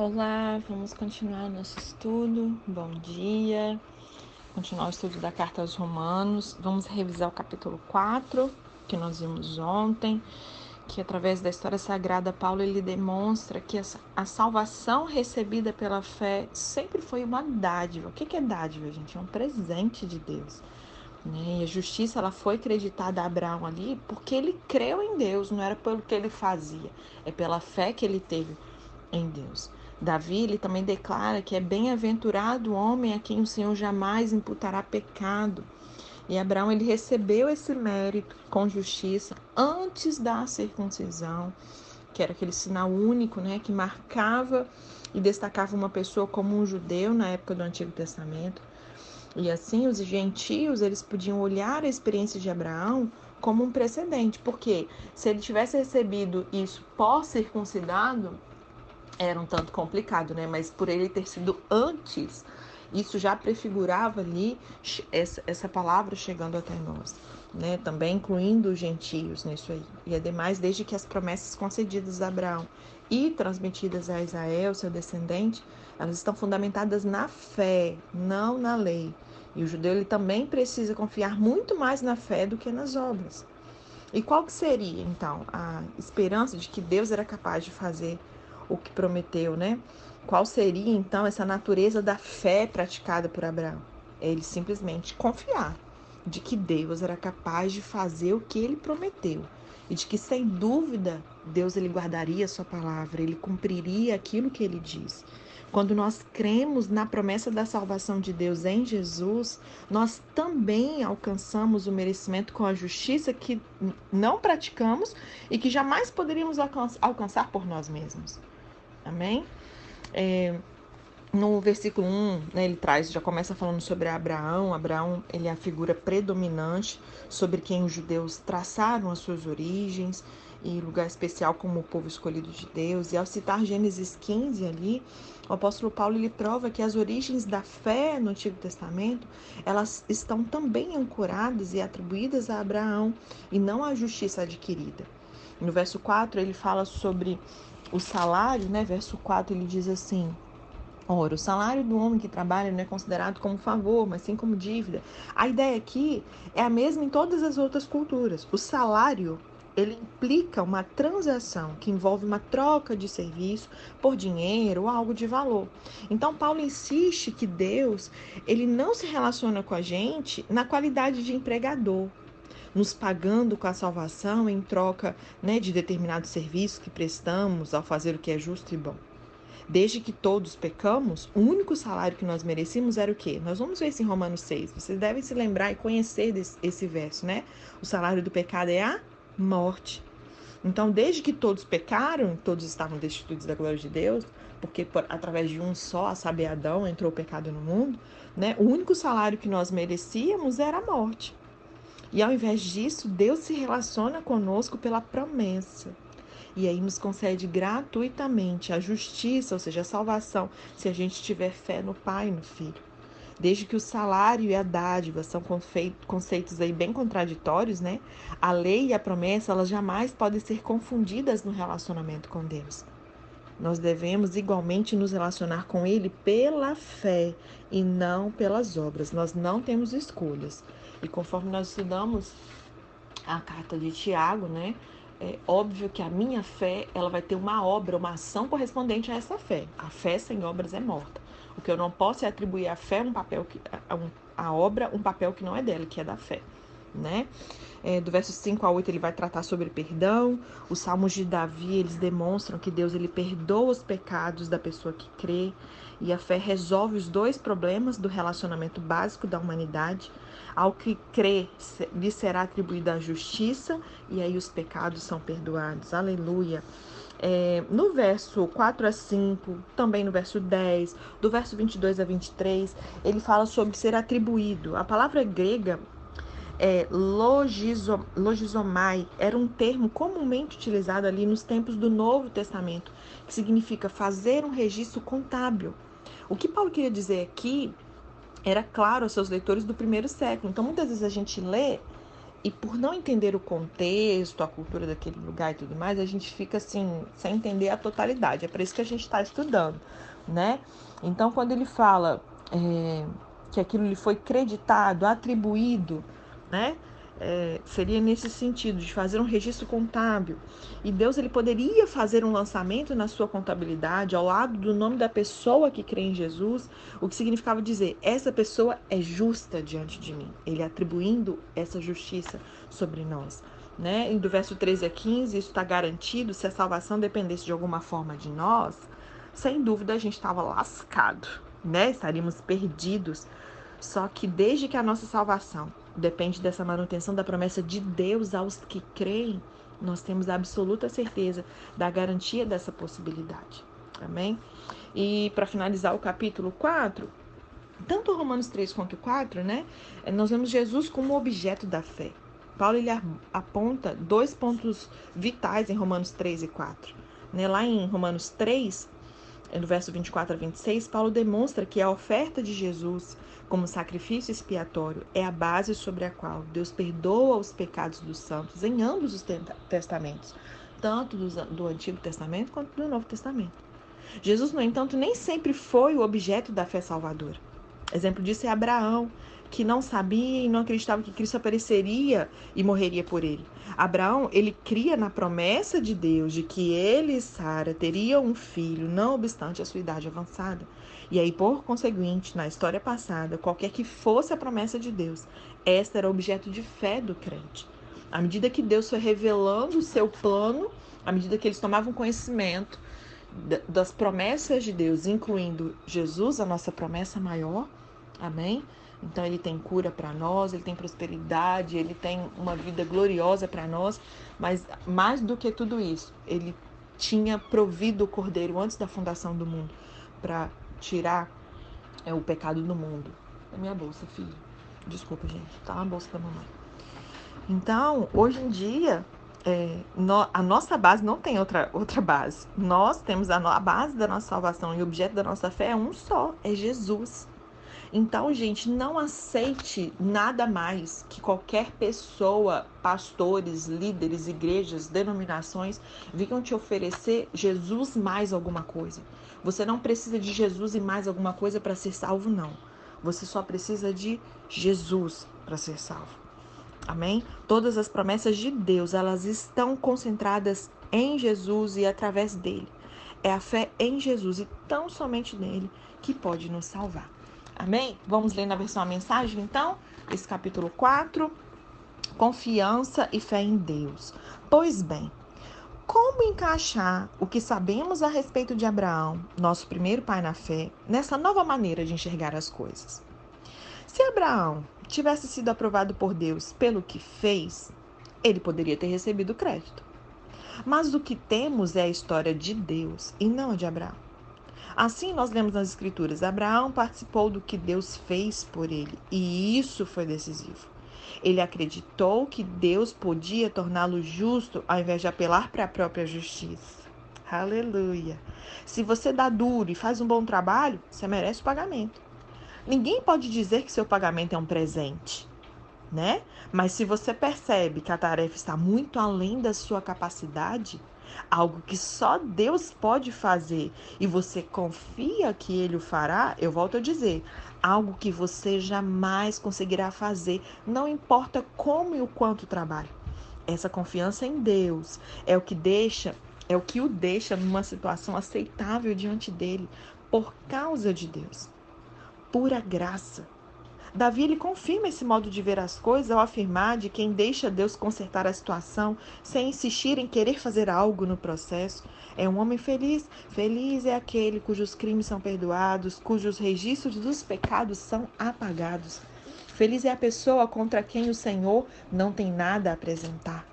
Olá, vamos continuar nosso estudo. Bom dia. Continuar o estudo da carta aos Romanos. Vamos revisar o capítulo 4, que nós vimos ontem, que através da história sagrada Paulo ele demonstra que a salvação recebida pela fé sempre foi uma dádiva. O que é dádiva, gente? É um presente de Deus. Né? E a justiça ela foi creditada a Abraão ali porque ele creu em Deus, não era pelo que ele fazia, é pela fé que ele teve em Deus. Davi ele também declara que é bem-aventurado o homem a quem o Senhor jamais imputará pecado. E Abraão ele recebeu esse mérito com justiça antes da circuncisão, que era aquele sinal único, né, que marcava e destacava uma pessoa como um judeu na época do Antigo Testamento. E assim os gentios, eles podiam olhar a experiência de Abraão como um precedente, porque se ele tivesse recebido isso pós-circuncidado, era um tanto complicado, né? Mas por ele ter sido antes, isso já prefigurava ali essa, essa palavra chegando até nós, né? Também incluindo os gentios nisso aí. E ademais, desde que as promessas concedidas a Abraão e transmitidas a Israel, seu descendente, elas estão fundamentadas na fé, não na lei. E o judeu ele também precisa confiar muito mais na fé do que nas obras. E qual que seria, então, a esperança de que Deus era capaz de fazer o que prometeu, né? Qual seria então essa natureza da fé praticada por Abraão? Ele simplesmente confiar de que Deus era capaz de fazer o que ele prometeu e de que sem dúvida Deus ele guardaria a sua palavra, ele cumpriria aquilo que ele diz. Quando nós cremos na promessa da salvação de Deus em Jesus, nós também alcançamos o merecimento com a justiça que não praticamos e que jamais poderíamos alcançar por nós mesmos. Amém? É, no versículo 1, né, ele traz, já começa falando sobre Abraão. Abraão, ele é a figura predominante sobre quem os judeus traçaram as suas origens e lugar especial como o povo escolhido de Deus. E ao citar Gênesis 15 ali, o apóstolo Paulo ele prova que as origens da fé no Antigo Testamento, elas estão também ancoradas e atribuídas a Abraão e não à justiça adquirida. No verso 4, ele fala sobre o salário, né? Verso 4 ele diz assim: Ora, o salário do homem que trabalha não é considerado como favor, mas sim como dívida. A ideia aqui é a mesma em todas as outras culturas. O salário ele implica uma transação que envolve uma troca de serviço por dinheiro ou algo de valor. Então Paulo insiste que Deus, ele não se relaciona com a gente na qualidade de empregador, nos pagando com a salvação em troca né, de determinados serviços que prestamos ao fazer o que é justo e bom. Desde que todos pecamos, o único salário que nós merecíamos era o quê? Nós vamos ver isso em Romanos 6. Vocês devem se lembrar e conhecer desse, esse verso, né? O salário do pecado é a morte. Então, desde que todos pecaram, todos estavam destituídos da glória de Deus, porque por, através de um só, a saber, Adão, entrou o pecado no mundo, né? O único salário que nós merecíamos era a morte. E ao invés disso, Deus se relaciona conosco pela promessa. E aí nos concede gratuitamente a justiça, ou seja, a salvação, se a gente tiver fé no Pai e no Filho. Desde que o salário e a dádiva são conceitos aí bem contraditórios, né? A lei e a promessa, elas jamais podem ser confundidas no relacionamento com Deus. Nós devemos igualmente nos relacionar com Ele pela fé e não pelas obras. Nós não temos escolhas. E conforme nós estudamos a carta de Tiago, né? É óbvio que a minha fé ela vai ter uma obra, uma ação correspondente a essa fé. A fé sem obras é morta. O que eu não posso é atribuir à fé um papel que a, a obra um papel que não é dela, que é da fé né? É, do verso 5 a 8 ele vai tratar sobre perdão. Os salmos de Davi, eles demonstram que Deus ele perdoa os pecados da pessoa que crê e a fé resolve os dois problemas do relacionamento básico da humanidade. Ao que crê, lhe será atribuída a justiça e aí os pecados são perdoados. Aleluia. É, no verso 4 a 5, também no verso 10, do verso 22 a 23, ele fala sobre ser atribuído. A palavra grega é, logizomai era um termo comumente utilizado ali nos tempos do Novo Testamento, que significa fazer um registro contábil. O que Paulo queria dizer aqui era claro aos seus leitores do primeiro século. Então, muitas vezes a gente lê e por não entender o contexto, a cultura daquele lugar e tudo mais, a gente fica assim, sem entender a totalidade. É por isso que a gente está estudando, né? Então, quando ele fala é, que aquilo lhe foi creditado, atribuído, né? é, seria nesse sentido de fazer um registro contábil. E Deus ele poderia fazer um lançamento na sua contabilidade ao lado do nome da pessoa que crê em Jesus, o que significava dizer essa pessoa é justa diante de mim. Ele atribuindo essa justiça sobre nós. Né? E do verso 13 a 15, isso está garantido. Se a salvação dependesse de alguma forma de nós, sem dúvida a gente estava lascado, né? Estaríamos perdidos. Só que desde que a nossa salvação depende dessa manutenção da promessa de Deus aos que creem, nós temos a absoluta certeza da garantia dessa possibilidade. Amém? E para finalizar o capítulo 4, tanto Romanos 3 quanto 4, né? Nós vemos Jesus como objeto da fé. Paulo ele aponta dois pontos vitais em Romanos 3 e 4. Né? Lá em Romanos 3, no verso 24 a 26, Paulo demonstra que a oferta de Jesus como sacrifício expiatório é a base sobre a qual Deus perdoa os pecados dos santos em ambos os testamentos, tanto do Antigo Testamento quanto do Novo Testamento. Jesus, no entanto, nem sempre foi o objeto da fé salvadora. Exemplo disso é Abraão, que não sabia e não acreditava que Cristo apareceria e morreria por ele. Abraão, ele cria na promessa de Deus de que ele e Sara teriam um filho, não obstante a sua idade avançada. E aí, por conseguinte, na história passada, qualquer que fosse a promessa de Deus, esta era objeto de fé do crente. À medida que Deus foi revelando o seu plano, à medida que eles tomavam conhecimento das promessas de Deus, incluindo Jesus, a nossa promessa maior, amém? Então ele tem cura para nós, ele tem prosperidade, ele tem uma vida gloriosa para nós, mas mais do que tudo isso, ele tinha provido o cordeiro antes da fundação do mundo para tirar é, o pecado do mundo. É minha bolsa, filho. Desculpa, gente. Tá na bolsa da mamãe. Então, hoje em dia, é, no, a nossa base não tem outra, outra base. Nós temos a, a base da nossa salvação e o objeto da nossa fé é um só, é Jesus. Então, gente, não aceite nada mais que qualquer pessoa, pastores, líderes, igrejas, denominações, venham te oferecer Jesus mais alguma coisa. Você não precisa de Jesus e mais alguma coisa para ser salvo, não. Você só precisa de Jesus para ser salvo. Amém? Todas as promessas de Deus, elas estão concentradas em Jesus e através dele. É a fé em Jesus e tão somente nele que pode nos salvar. Amém? Vamos ler na versão a mensagem, então, esse capítulo 4. Confiança e fé em Deus. Pois bem, como encaixar o que sabemos a respeito de Abraão, nosso primeiro pai na fé, nessa nova maneira de enxergar as coisas? Se Abraão tivesse sido aprovado por Deus pelo que fez, ele poderia ter recebido crédito. Mas o que temos é a história de Deus e não a de Abraão. Assim, nós lemos nas Escrituras: Abraão participou do que Deus fez por ele, e isso foi decisivo. Ele acreditou que Deus podia torná-lo justo ao invés de apelar para a própria justiça. Aleluia. Se você dá duro e faz um bom trabalho, você merece o pagamento. Ninguém pode dizer que seu pagamento é um presente, né? Mas se você percebe que a tarefa está muito além da sua capacidade, algo que só Deus pode fazer e você confia que Ele o fará, eu volto a dizer, algo que você jamais conseguirá fazer, não importa como e o quanto trabalhe. Essa confiança em Deus é o que deixa, é o que o deixa numa situação aceitável diante dele por causa de Deus. Pura graça. Davi ele confirma esse modo de ver as coisas ao afirmar de quem deixa Deus consertar a situação sem insistir em querer fazer algo no processo é um homem feliz. Feliz é aquele cujos crimes são perdoados, cujos registros dos pecados são apagados. Feliz é a pessoa contra quem o Senhor não tem nada a apresentar.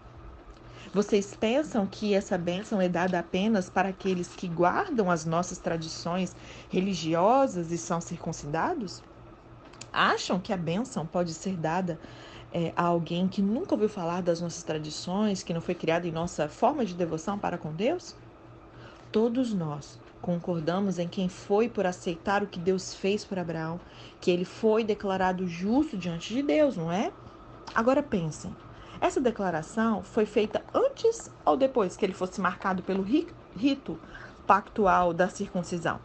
Vocês pensam que essa bênção é dada apenas para aqueles que guardam as nossas tradições religiosas e são circuncidados? Acham que a bênção pode ser dada é, a alguém que nunca ouviu falar das nossas tradições, que não foi criado em nossa forma de devoção para com Deus? Todos nós concordamos em quem foi por aceitar o que Deus fez por Abraão, que ele foi declarado justo diante de Deus, não é? Agora pensem, Essa declaração foi feita antes ou depois que ele fosse marcado pelo rito pactual da circuncisão?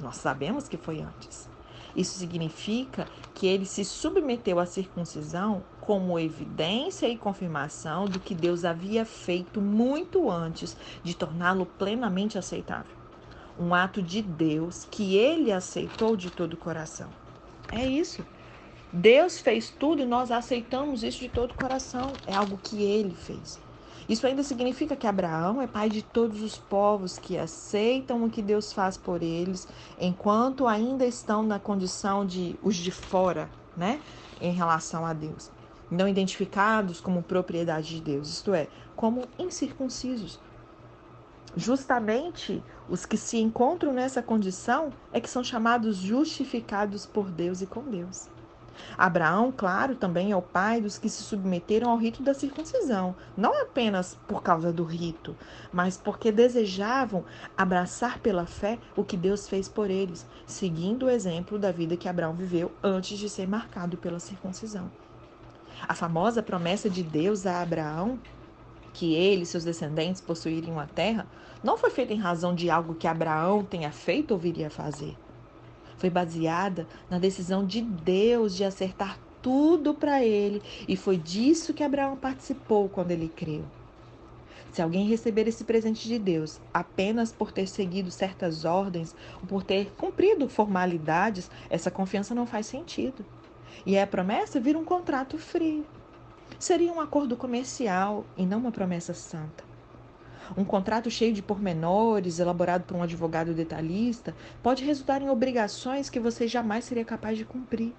Nós sabemos que foi antes. Isso significa que ele se submeteu à circuncisão como evidência e confirmação do que Deus havia feito muito antes de torná-lo plenamente aceitável. Um ato de Deus que ele aceitou de todo o coração. É isso. Deus fez tudo e nós aceitamos isso de todo o coração. É algo que ele fez. Isso ainda significa que Abraão é pai de todos os povos que aceitam o que Deus faz por eles, enquanto ainda estão na condição de os de fora, né, em relação a Deus. Não identificados como propriedade de Deus, isto é, como incircuncisos. Justamente os que se encontram nessa condição é que são chamados justificados por Deus e com Deus. Abraão, claro, também é o pai dos que se submeteram ao rito da circuncisão, não apenas por causa do rito, mas porque desejavam abraçar pela fé o que Deus fez por eles, seguindo o exemplo da vida que Abraão viveu antes de ser marcado pela circuncisão. A famosa promessa de Deus a Abraão que ele e seus descendentes possuiriam a terra, não foi feita em razão de algo que Abraão tenha feito ou viria a fazer foi baseada na decisão de Deus de acertar tudo para ele, e foi disso que Abraão participou quando ele creu. Se alguém receber esse presente de Deus apenas por ter seguido certas ordens ou por ter cumprido formalidades, essa confiança não faz sentido. E a promessa vira um contrato frio. Seria um acordo comercial e não uma promessa santa. Um contrato cheio de pormenores, elaborado por um advogado detalhista, pode resultar em obrigações que você jamais seria capaz de cumprir.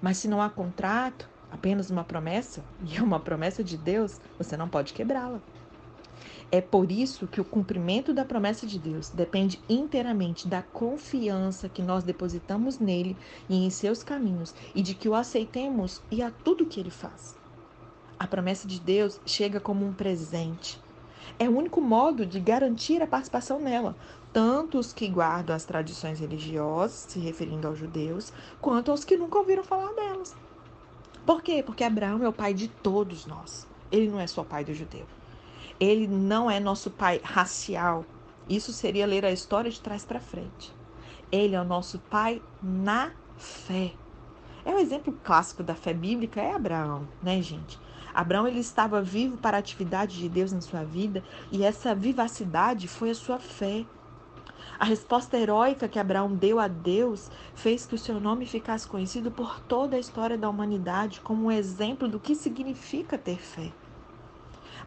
Mas se não há contrato, apenas uma promessa, e é uma promessa de Deus, você não pode quebrá-la. É por isso que o cumprimento da promessa de Deus depende inteiramente da confiança que nós depositamos nele e em seus caminhos e de que o aceitemos e a tudo que ele faz. A promessa de Deus chega como um presente, é o único modo de garantir a participação nela, tanto os que guardam as tradições religiosas, se referindo aos judeus, quanto aos que nunca ouviram falar delas. Por quê? Porque Abraão é o pai de todos nós. Ele não é só pai do judeu. Ele não é nosso pai racial. Isso seria ler a história de trás para frente. Ele é o nosso pai na fé. É o exemplo clássico da fé bíblica é Abraão, né, gente? Abraão ele estava vivo para a atividade de Deus na sua vida e essa vivacidade foi a sua fé. A resposta heróica que Abraão deu a Deus fez que o seu nome ficasse conhecido por toda a história da humanidade como um exemplo do que significa ter fé.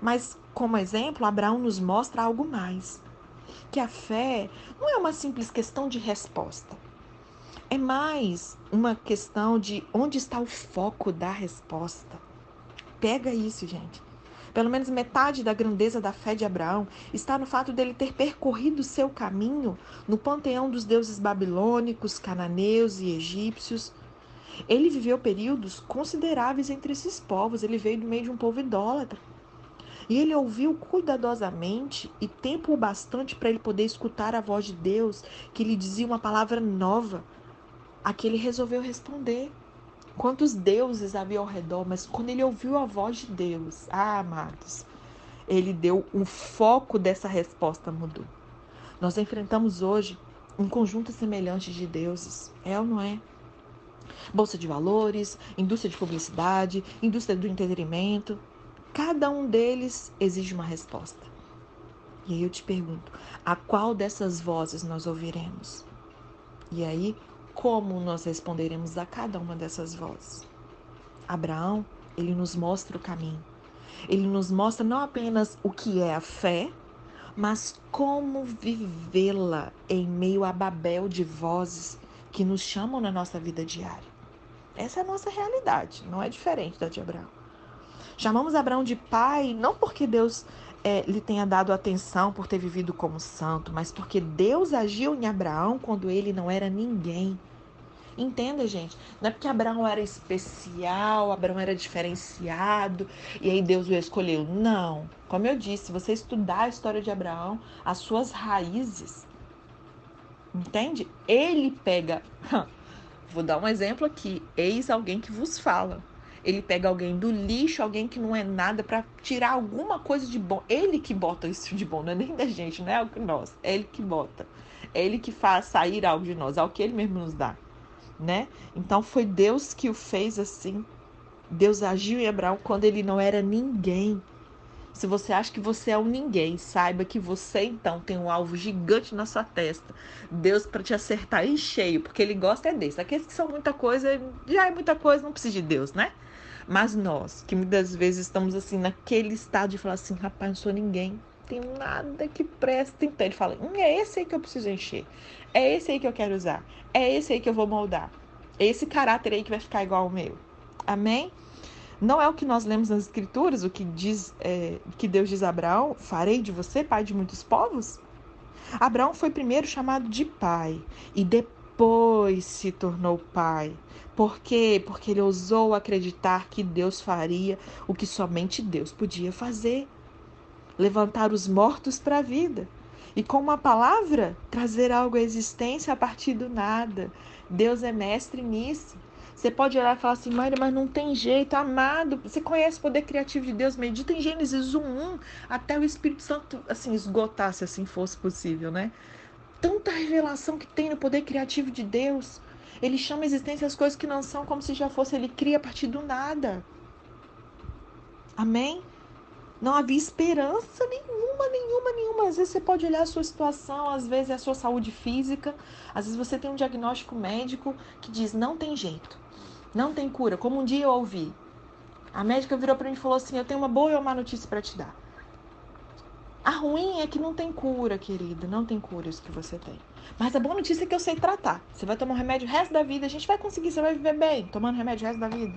Mas, como exemplo, Abraão nos mostra algo mais: que a fé não é uma simples questão de resposta. É mais uma questão de onde está o foco da resposta. Pega isso, gente. Pelo menos metade da grandeza da fé de Abraão está no fato dele ter percorrido seu caminho no panteão dos deuses babilônicos, cananeus e egípcios. Ele viveu períodos consideráveis entre esses povos, ele veio do meio de um povo idólatra. E ele ouviu cuidadosamente e tempo bastante para ele poder escutar a voz de Deus, que lhe dizia uma palavra nova, a que ele resolveu responder quantos deuses havia ao redor, mas quando ele ouviu a voz de Deus, ah, amados, ele deu um foco dessa resposta mudou. Nós enfrentamos hoje um conjunto semelhante de deuses, é ou não é? Bolsa de valores, indústria de publicidade, indústria do entretenimento, cada um deles exige uma resposta. E aí eu te pergunto, a qual dessas vozes nós ouviremos? E aí como nós responderemos a cada uma dessas vozes? Abraão, ele nos mostra o caminho. Ele nos mostra não apenas o que é a fé, mas como vivê-la em meio a Babel de vozes que nos chamam na nossa vida diária. Essa é a nossa realidade, não é diferente da de Abraão. Chamamos Abraão de pai não porque Deus é, lhe tenha dado atenção por ter vivido como santo, mas porque Deus agiu em Abraão quando ele não era ninguém. Entenda, gente, não é porque Abraão era especial, Abraão era diferenciado e aí Deus o escolheu. Não. Como eu disse, se você estudar a história de Abraão, as suas raízes, entende? Ele pega. Vou dar um exemplo aqui. Eis alguém que vos fala. Ele pega alguém do lixo, alguém que não é nada, para tirar alguma coisa de bom. Ele que bota isso de bom, não é nem da gente, não é o que nós. É ele que bota. É ele que faz sair algo de nós, é o que ele mesmo nos dá, né? Então foi Deus que o fez assim. Deus agiu em Abraão quando ele não era ninguém. Se você acha que você é um ninguém, saiba que você então tem um alvo gigante na sua testa. Deus para te acertar em cheio, porque ele gosta é desse. Aqueles que são muita coisa, já é muita coisa, não precisa de Deus, né? Mas nós, que muitas vezes estamos assim naquele estado de falar assim, rapaz, não sou ninguém, tem nada que presta. Então ele fala, hum, é esse aí que eu preciso encher, é esse aí que eu quero usar, é esse aí que eu vou moldar, é esse caráter aí que vai ficar igual ao meu. Amém? Não é o que nós lemos nas Escrituras, o que diz é, que Deus diz a Abraão: farei de você pai de muitos povos? Abraão foi primeiro chamado de pai e depois se tornou pai. Por quê? Porque ele ousou acreditar que Deus faria o que somente Deus podia fazer: levantar os mortos para a vida. E com uma palavra, trazer algo à existência a partir do nada. Deus é mestre nisso. Você pode olhar e falar assim, Maria, mas não tem jeito, amado. Você conhece o poder criativo de Deus? Medita em Gênesis 1, até o Espírito Santo assim esgotar, se assim fosse possível, né? Tanta revelação que tem no poder criativo de Deus. Ele chama a existência as coisas que não são como se já fosse. Ele cria a partir do nada. Amém? Não havia esperança nenhuma, nenhuma, nenhuma. Às vezes você pode olhar a sua situação, às vezes é a sua saúde física, às vezes você tem um diagnóstico médico que diz não tem jeito. Não tem cura. Como um dia eu ouvi. A médica virou para mim e falou assim: Eu tenho uma boa e uma má notícia para te dar. A ruim é que não tem cura, querida. Não tem cura isso que você tem. Mas a boa notícia é que eu sei tratar. Você vai tomar um remédio o resto da vida. A gente vai conseguir, você vai viver bem, tomando remédio o resto da vida.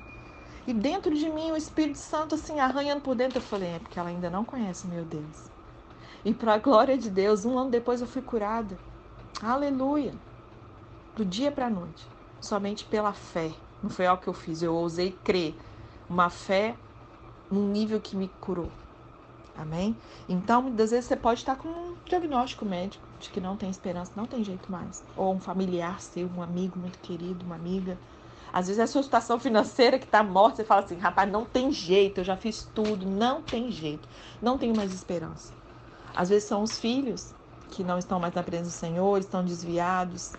E dentro de mim, o Espírito Santo, assim, arranhando por dentro, eu falei: É porque ela ainda não conhece meu Deus. E para a glória de Deus, um ano depois eu fui curada. Aleluia. Do dia para a noite. Somente pela fé. Não foi algo que eu fiz, eu ousei crer. Uma fé num nível que me curou. Amém? Então, muitas vezes você pode estar com um diagnóstico médico de que não tem esperança, não tem jeito mais. Ou um familiar seu, um amigo muito querido, uma amiga. Às vezes é a sua situação financeira que está morta, você fala assim, rapaz, não tem jeito, eu já fiz tudo, não tem jeito, não tenho mais esperança. Às vezes são os filhos que não estão mais na presença do Senhor, estão desviados,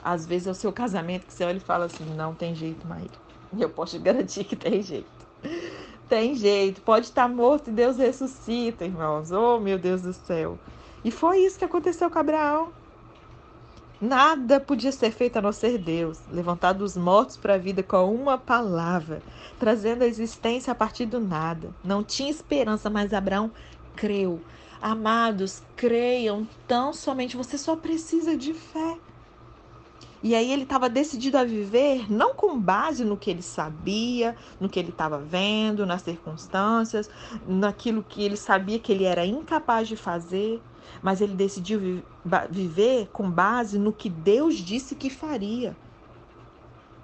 às vezes é o seu casamento que você olha e fala assim: não tem jeito, Maíra. E eu posso te garantir que tem jeito. Tem jeito. Pode estar morto e Deus ressuscita, irmãos. Oh, meu Deus do céu. E foi isso que aconteceu com Abraão. Nada podia ser feito a não ser Deus, levantar dos mortos para a vida com uma palavra, trazendo a existência a partir do nada. Não tinha esperança, mas Abraão creu. Amados, creiam tão somente, você só precisa de fé. E aí ele estava decidido a viver não com base no que ele sabia, no que ele estava vendo, nas circunstâncias, naquilo que ele sabia que ele era incapaz de fazer, mas ele decidiu vi viver com base no que Deus disse que faria.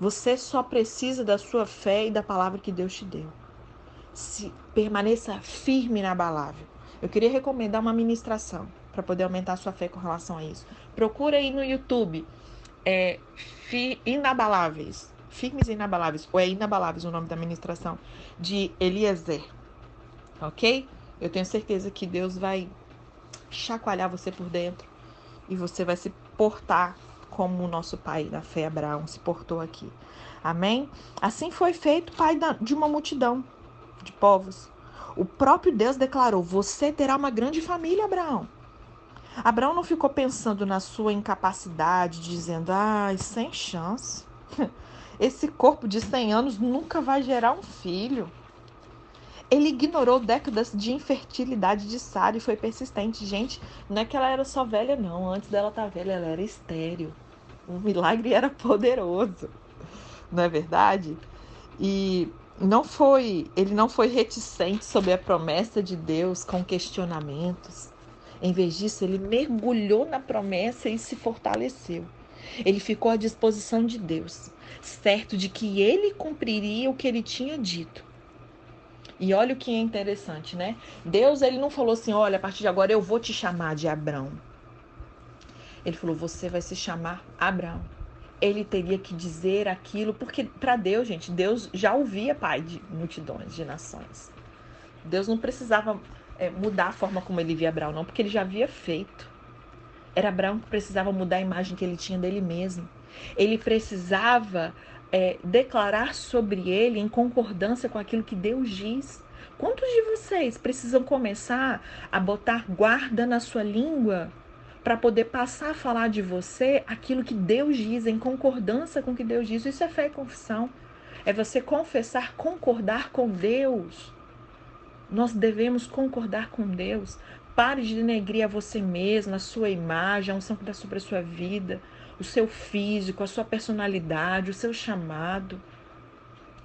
Você só precisa da sua fé e da palavra que Deus te deu. Se permaneça firme na palavra. Eu queria recomendar uma ministração para poder aumentar a sua fé com relação a isso. Procura aí no YouTube é fi, inabaláveis, firmes e inabaláveis, ou é inabaláveis o nome da ministração, de Eliezer, ok? Eu tenho certeza que Deus vai chacoalhar você por dentro e você vai se portar como o nosso pai da fé Abraão se portou aqui. Amém? Assim foi feito pai de uma multidão de povos. O próprio Deus declarou: Você terá uma grande família, Abraão. Abraão não ficou pensando na sua incapacidade, dizendo: ai, sem chance. Esse corpo de 100 anos nunca vai gerar um filho. Ele ignorou décadas de infertilidade de Sara e foi persistente. Gente, não é que ela era só velha, não. Antes dela estar tá velha, ela era estéril. O milagre era poderoso. Não é verdade? E não foi, ele não foi reticente sobre a promessa de Deus com questionamentos. Em vez disso, ele mergulhou na promessa e se fortaleceu. Ele ficou à disposição de Deus, certo de que ele cumpriria o que ele tinha dito. E olha o que é interessante, né? Deus ele não falou assim: olha, a partir de agora eu vou te chamar de Abraão. Ele falou: você vai se chamar Abraão. ele teria que dizer aquilo, porque para Deus, gente, Deus já ouvia pai de multidões, de nações. Deus não precisava é, mudar a forma como ele via Abraão, não, porque ele já havia feito. Era Abraão que precisava mudar a imagem que ele tinha dele mesmo. Ele precisava é, declarar sobre ele em concordância com aquilo que Deus diz. Quantos de vocês precisam começar a botar guarda na sua língua para poder passar a falar de você aquilo que Deus diz, em concordância com o que Deus diz. Isso é fé e confissão. É você confessar, concordar com Deus. Nós devemos concordar com Deus. Pare de denegrir a você mesmo, a sua imagem, a unção que está sobre a sua vida, o seu físico, a sua personalidade, o seu chamado.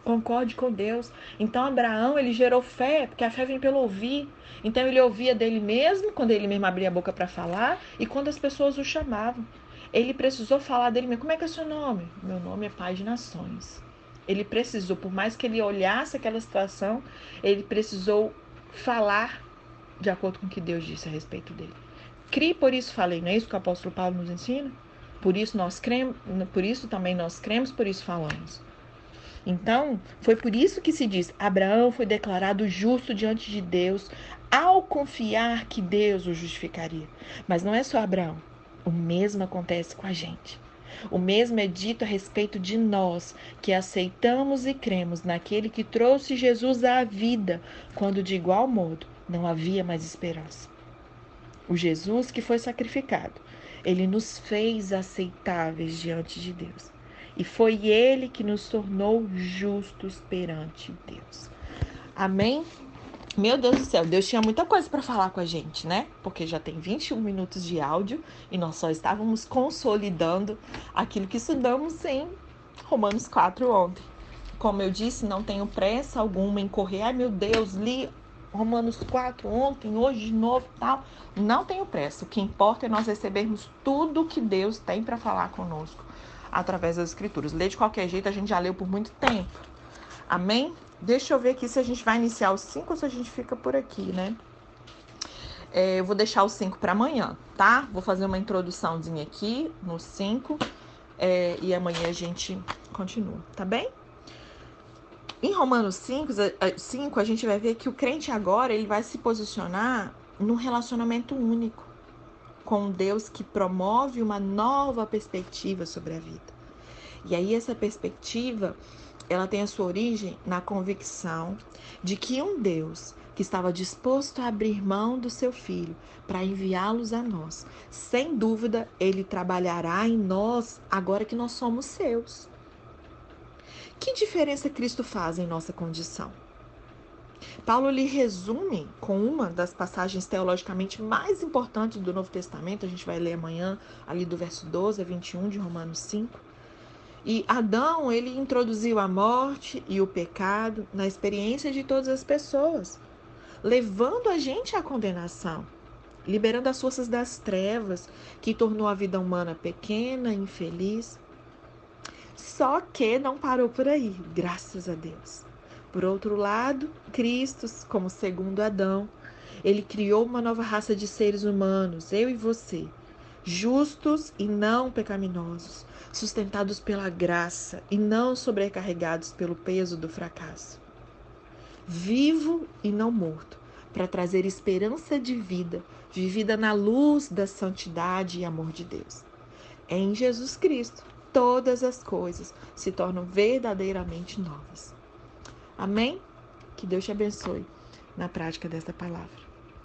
Concorde com Deus. Então Abraão, ele gerou fé, porque a fé vem pelo ouvir. Então ele ouvia dele mesmo, quando ele mesmo abria a boca para falar, e quando as pessoas o chamavam. Ele precisou falar dele mesmo. Como é que é o seu nome? Meu nome é Pai de Nações. Ele precisou, por mais que ele olhasse aquela situação, ele precisou falar de acordo com o que Deus disse a respeito dele. Crie, por isso falei, não é isso que o apóstolo Paulo nos ensina? Por isso nós cremos, por isso também nós cremos, por isso falamos. Então, foi por isso que se diz: Abraão foi declarado justo diante de Deus ao confiar que Deus o justificaria. Mas não é só Abraão. O mesmo acontece com a gente. O mesmo é dito a respeito de nós, que aceitamos e cremos naquele que trouxe Jesus à vida, quando de igual modo não havia mais esperança. O Jesus que foi sacrificado, ele nos fez aceitáveis diante de Deus. E foi ele que nos tornou justos perante Deus. Amém? Meu Deus do céu, Deus tinha muita coisa para falar com a gente, né? Porque já tem 21 minutos de áudio e nós só estávamos consolidando aquilo que estudamos em Romanos 4 ontem. Como eu disse, não tenho pressa alguma em correr. Ai, meu Deus, li Romanos 4 ontem, hoje de novo, tal. Não tenho pressa. O que importa é nós recebermos tudo que Deus tem para falar conosco através das escrituras. Ler de qualquer jeito a gente já leu por muito tempo. Amém? Deixa eu ver aqui se a gente vai iniciar os 5 ou se a gente fica por aqui, né? É, eu vou deixar os 5 para amanhã, tá? Vou fazer uma introduçãozinha aqui nos 5 é, e amanhã a gente continua, tá bem? Em Romanos 5, 5, a gente vai ver que o crente agora ele vai se posicionar num relacionamento único com Deus que promove uma nova perspectiva sobre a vida. E aí essa perspectiva, ela tem a sua origem na convicção de que um Deus que estava disposto a abrir mão do seu filho para enviá-los a nós, sem dúvida, ele trabalhará em nós agora que nós somos seus. Que diferença Cristo faz em nossa condição? Paulo lhe resume com uma das passagens teologicamente mais importantes do Novo Testamento, a gente vai ler amanhã, ali do verso 12 a 21 de Romanos 5. E Adão, ele introduziu a morte e o pecado na experiência de todas as pessoas, levando a gente à condenação, liberando as forças das trevas, que tornou a vida humana pequena, infeliz. Só que não parou por aí, graças a Deus. Por outro lado, Cristo, como segundo Adão, ele criou uma nova raça de seres humanos, eu e você, justos e não pecaminosos, sustentados pela graça e não sobrecarregados pelo peso do fracasso. Vivo e não morto, para trazer esperança de vida, vivida na luz da santidade e amor de Deus. Em Jesus Cristo, todas as coisas se tornam verdadeiramente novas. Amém? Que Deus te abençoe na prática desta palavra.